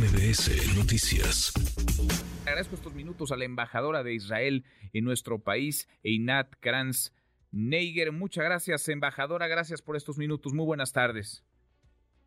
MBS Noticias. Agradezco estos minutos a la embajadora de Israel en nuestro país, Einat Kranz Neiger. Muchas gracias, embajadora. Gracias por estos minutos. Muy buenas tardes.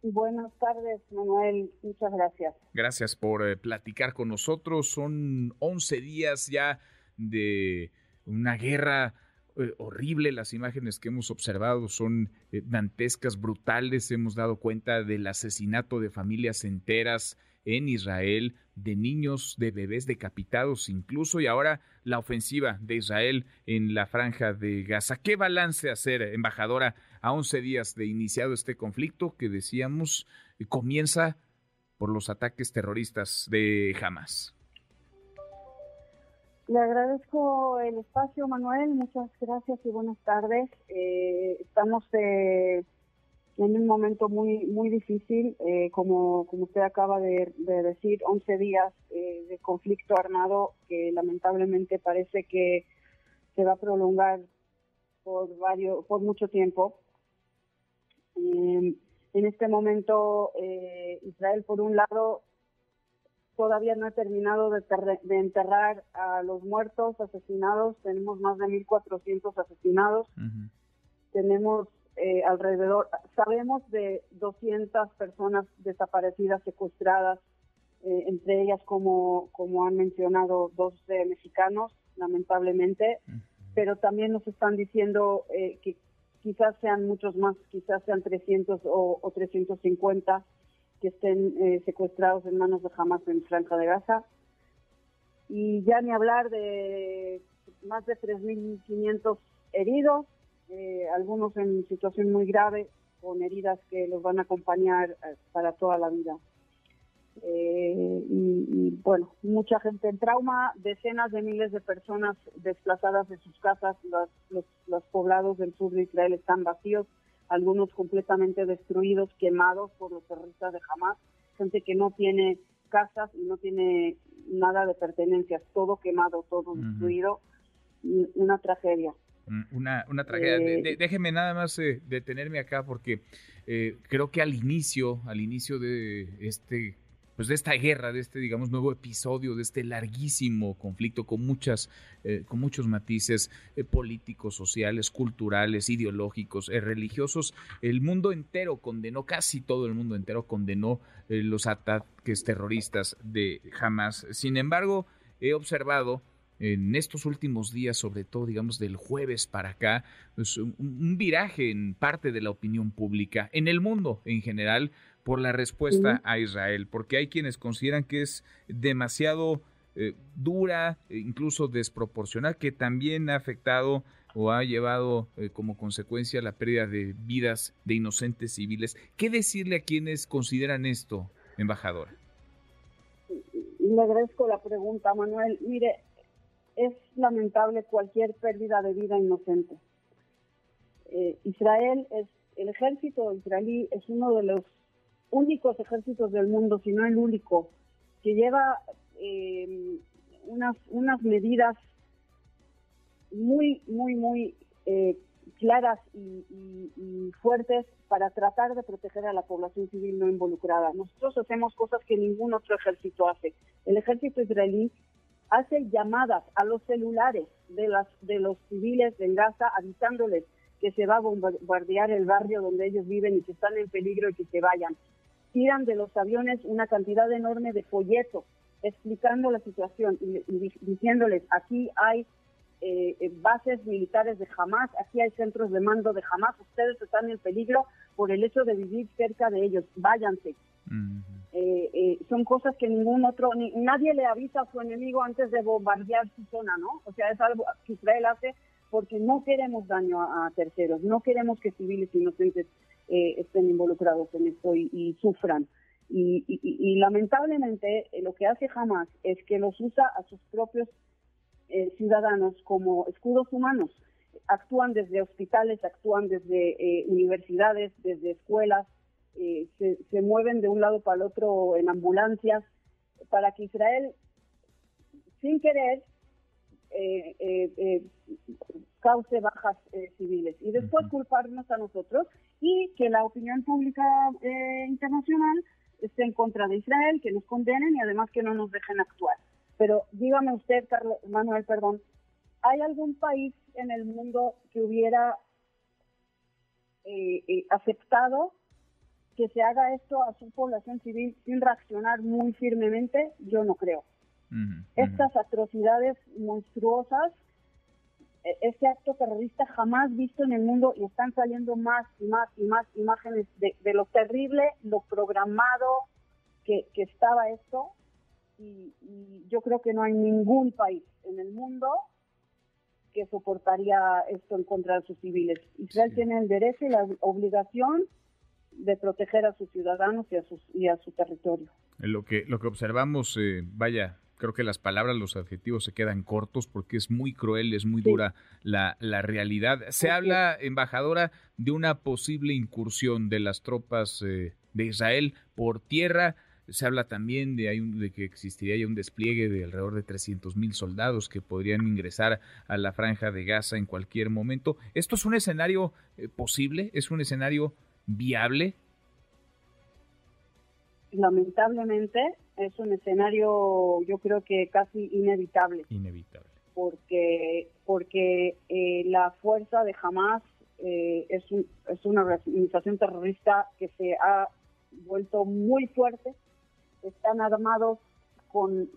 Buenas tardes, Manuel. Muchas gracias. Gracias por eh, platicar con nosotros. Son 11 días ya de una guerra eh, horrible. Las imágenes que hemos observado son eh, dantescas, brutales. Hemos dado cuenta del asesinato de familias enteras en Israel, de niños, de bebés decapitados incluso, y ahora la ofensiva de Israel en la franja de Gaza. ¿Qué balance hacer, embajadora, a 11 días de iniciado este conflicto que decíamos comienza por los ataques terroristas de Hamas? Le agradezco el espacio, Manuel. Muchas gracias y buenas tardes. Eh, estamos eh, en un momento muy muy difícil, eh, como, como usted acaba de, decir, 11 días eh, de conflicto armado que lamentablemente parece que se va a prolongar por varios por mucho tiempo. Em, en este momento, eh, Israel, por un lado, todavía no ha terminado de, de, enterrar a los muertos, asesinados. Tenemos más de 1.400 asesinados. Tenemos eh, alrededor, sabemos de 200 personas desaparecidas, secuestradas, eh, entre ellas, como, como han mencionado, dos mexicanos, lamentablemente, pero también nos están diciendo eh, que quizás sean muchos más, quizás sean 300 o, o 350 que estén secuestrados en manos de Hamas en Franja de Gaza. Y ya ni hablar de más de 3.500 heridos, eh, algunos en situación muy grave, con heridas que los van a acompañar eh, para toda la vida. Eh, y, bueno, mucha gente en trauma, decenas de miles de personas desplazadas de sus casas, los, los, poblados del sur de Israel están vacíos, algunos completamente destruidos, quemados por los terroristas de Hamas, gente que no tiene casas y no tiene nada de pertenencias, todo quemado, todo destruido, una tragedia. Una, una tragedia. Eh, déjeme nada más eh, detenerme acá porque eh, creo que al inicio, al inicio de este pues de esta guerra, de este, digamos, nuevo episodio, de este larguísimo conflicto con muchas, con muchos matices políticos, sociales, culturales, ideológicos, religiosos, el mundo entero condenó, casi todo el mundo entero condenó los ataques terroristas de Hamas. Sin embargo, he observado en estos últimos días, sobre todo, digamos, del jueves para acá, pues, un, viraje en parte de la opinión pública, en el mundo en general, por la respuesta a Israel, porque hay quienes consideran que es demasiado eh, dura, e incluso desproporcional, que también ha afectado o ha llevado eh, como consecuencia la pérdida de vidas de inocentes civiles. ¿Qué decirle a quienes consideran esto, embajadora? Le agradezco la pregunta, Manuel. Mire, es lamentable cualquier pérdida de vida inocente. Eh, Israel es, el ejército israelí es uno de los únicos ejércitos del mundo, si no el único, que lleva eh, unas, unas medidas muy, muy, muy eh, claras y, y, fuertes para tratar de proteger a la población civil no involucrada. Nosotros hacemos cosas que ningún otro ejército hace. El ejército israelí hace llamadas a los celulares de, las, de los civiles de Gaza avisándoles que se va a bombardear el barrio donde ellos viven y que están en peligro y que se vayan. Tiran de los aviones una cantidad enorme de folletos explicando la situación y, diciéndoles aquí hay eh, eh, bases militares de Hamas, aquí hay centros de mando de Hamas, ustedes están en peligro por el hecho de vivir cerca de ellos, váyanse. Eh, eh, son cosas que ningún otro, ni, nadie le avisa a su enemigo antes de bombardear su zona, ¿no? O sea, es algo que Israel hace porque no queremos daño a, terceros, no queremos que civiles inocentes eh, estén involucrados en esto y, sufran. Y, lamentablemente lo que hace Hamas es que los usa a sus propios ciudadanos como escudos humanos. Actúan desde hospitales, actúan desde universidades, desde escuelas, eh, se, mueven de un lado para el otro en ambulancias para que Israel, sin querer, eh, eh, cause bajas civiles y después culparnos a nosotros y que la opinión pública internacional esté en contra de Israel, que nos condenen y además que no nos dejen actuar. Pero dígame usted, Carlos, Manuel, perdón, ¿hay algún país en el mundo que hubiera eh, eh, aceptado que se haga esto a su población civil sin reaccionar muy firmemente? Yo no creo. Estas atrocidades monstruosas, e, este acto terrorista jamás visto en el mundo y están saliendo más y más y más imágenes de, lo terrible, lo programado que, estaba esto. Y, yo creo que no hay ningún país en el mundo que soportaría esto en contra de sus civiles. Israel tiene el derecho y la obligación de proteger a sus ciudadanos y a, sus, y a su territorio. Lo que, lo que observamos, eh, vaya, creo que las palabras, los adjetivos se quedan cortos porque es muy cruel, es muy dura la, la, realidad. Se habla, embajadora, de una posible incursión de las tropas eh, de Israel por tierra. Se habla también de, hay de que existiría ya un despliegue de alrededor de 300 mil soldados que podrían ingresar a la franja de Gaza en cualquier momento. ¿Esto es un escenario eh, posible? ¿Es un escenario viable? Lamentablemente es un escenario, yo creo que casi inevitable. Inevitable. Porque, porque eh, la fuerza de Hamas eh, es, es una organización terrorista que se ha vuelto muy fuerte. Están armados con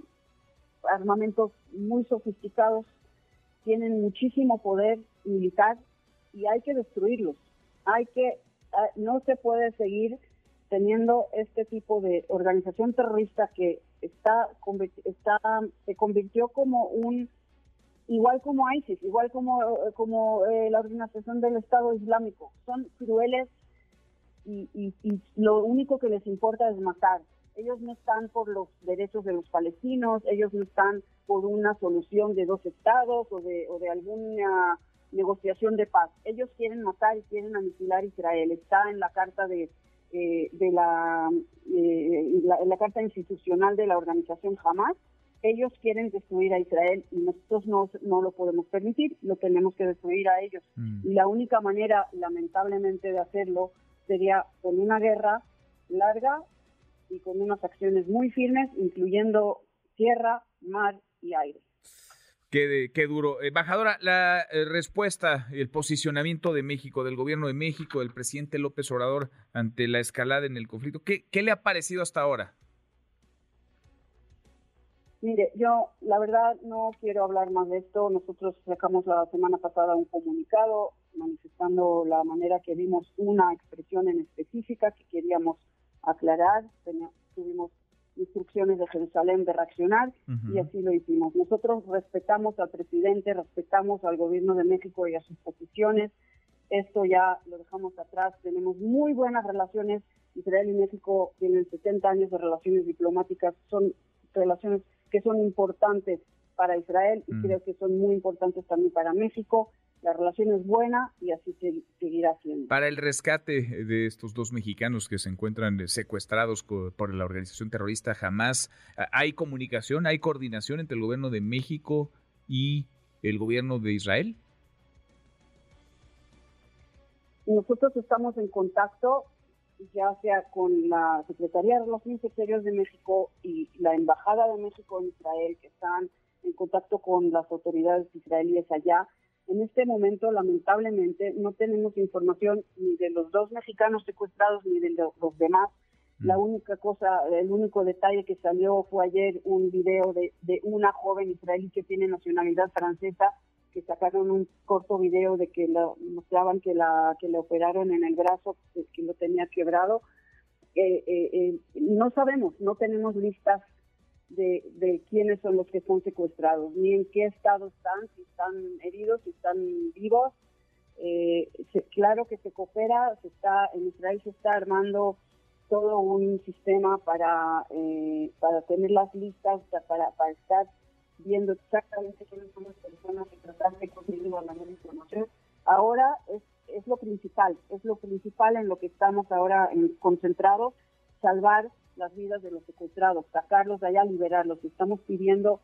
armamentos muy sofisticados, tienen muchísimo poder militar y hay que destruirlos. Hay que no se puede seguir teniendo este tipo de organización terrorista que está, se convirtió como un igual como ISIS, igual como como eh, la organización del Estado Islámico, son crueles y, y, lo único que les importa es matar. Ellos no están por los derechos de los palestinos, ellos no están por una solución de dos estados o de, o de alguna negociación de paz. Ellos quieren matar y quieren aniquilar Israel. Está en la carta de, eh, de la, eh, la, carta institucional de la organización Hamas. Ellos quieren destruir a Israel y nosotros no, no lo podemos permitir, lo tenemos que destruir a ellos. Mm. Y la única manera, lamentablemente, de hacerlo sería con una guerra larga y con unas acciones muy firmes, incluyendo tierra, mar y aire. Qué, qué duro. Embajadora, la eh, respuesta, el posicionamiento de México, del gobierno de México, del presidente López Obrador ante la escalada en el conflicto, ¿qué, qué le ha parecido hasta ahora? Mire, yo la verdad no quiero hablar más de esto. Nosotros sacamos la semana pasada un comunicado manifestando la manera que vimos una expresión en específica que queríamos aclarar. tuvimos instrucciones de Jerusalén de reaccionar y así lo hicimos. Nosotros respetamos al presidente, respetamos al gobierno de México y a sus posiciones. Esto ya lo dejamos atrás. Tenemos muy buenas relaciones. Israel y México tienen 70 años de relaciones diplomáticas. Son relaciones que son importantes para Israel y creo que son muy importantes también para México la relación es buena y así seguirá siendo. Para el rescate de estos dos mexicanos que se encuentran secuestrados por la organización terrorista Hamas, ¿hay comunicación, hay coordinación entre el gobierno de México y el gobierno de Israel? Nosotros estamos en contacto ya sea con la Secretaría de Relaciones Exteriores de México y la Embajada de México en Israel, que están en contacto con las autoridades israelíes allá en este momento, lamentablemente, no tenemos información ni de los dos mexicanos secuestrados ni de los demás. La mm. única cosa, el único detalle que salió fue ayer un video de, una joven israelí que tiene nacionalidad francesa, que sacaron un corto video de que mostraban que la que le operaron en el brazo, que, lo tenía quebrado. Eh, eh, eh, no sabemos, no tenemos listas de, de quiénes son los que son secuestrados, ni en qué estado están, si están heridos, si están vivos. Eh, claro que se coopera, se está en Israel se está armando todo un sistema para, eh, para tener las listas, para, para estar viendo exactamente quiénes son las personas y tratar de conseguir la mayor información. Ahora es, es lo principal, es lo principal en lo que estamos ahora en, concentrados, salvar las vidas de los secuestrados, sacarlos de allá, liberarlos. Estamos pidiendo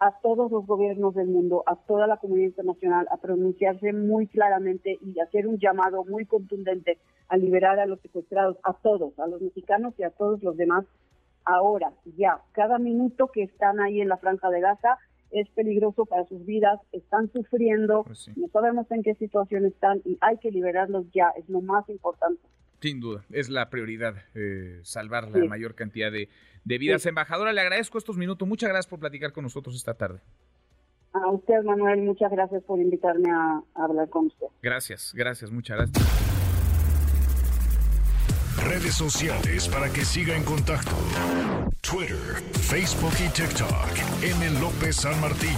a todos los gobiernos del mundo, a toda la comunidad internacional, a pronunciarse muy claramente y hacer un llamado muy contundente a liberar a los secuestrados, a todos, a los mexicanos y a todos los demás, ahora, ya. Cada minuto que están ahí en la franja de Gaza es peligroso para sus vidas, están sufriendo, Pues sí. no sabemos en qué situación están y hay que liberarlos ya, es lo más importante. Sin duda, es la prioridad, eh, salvar la Sí. mayor cantidad de, de vidas. Sí. Embajadora, le agradezco estos minutos. Muchas gracias por platicar con nosotros esta tarde. A usted, Manuel, muchas gracias por invitarme a, a hablar con usted. Gracias, gracias, muchas gracias. Redes sociales para que siga en contacto: Twitter, Facebook y TikTok. M. López San Martín.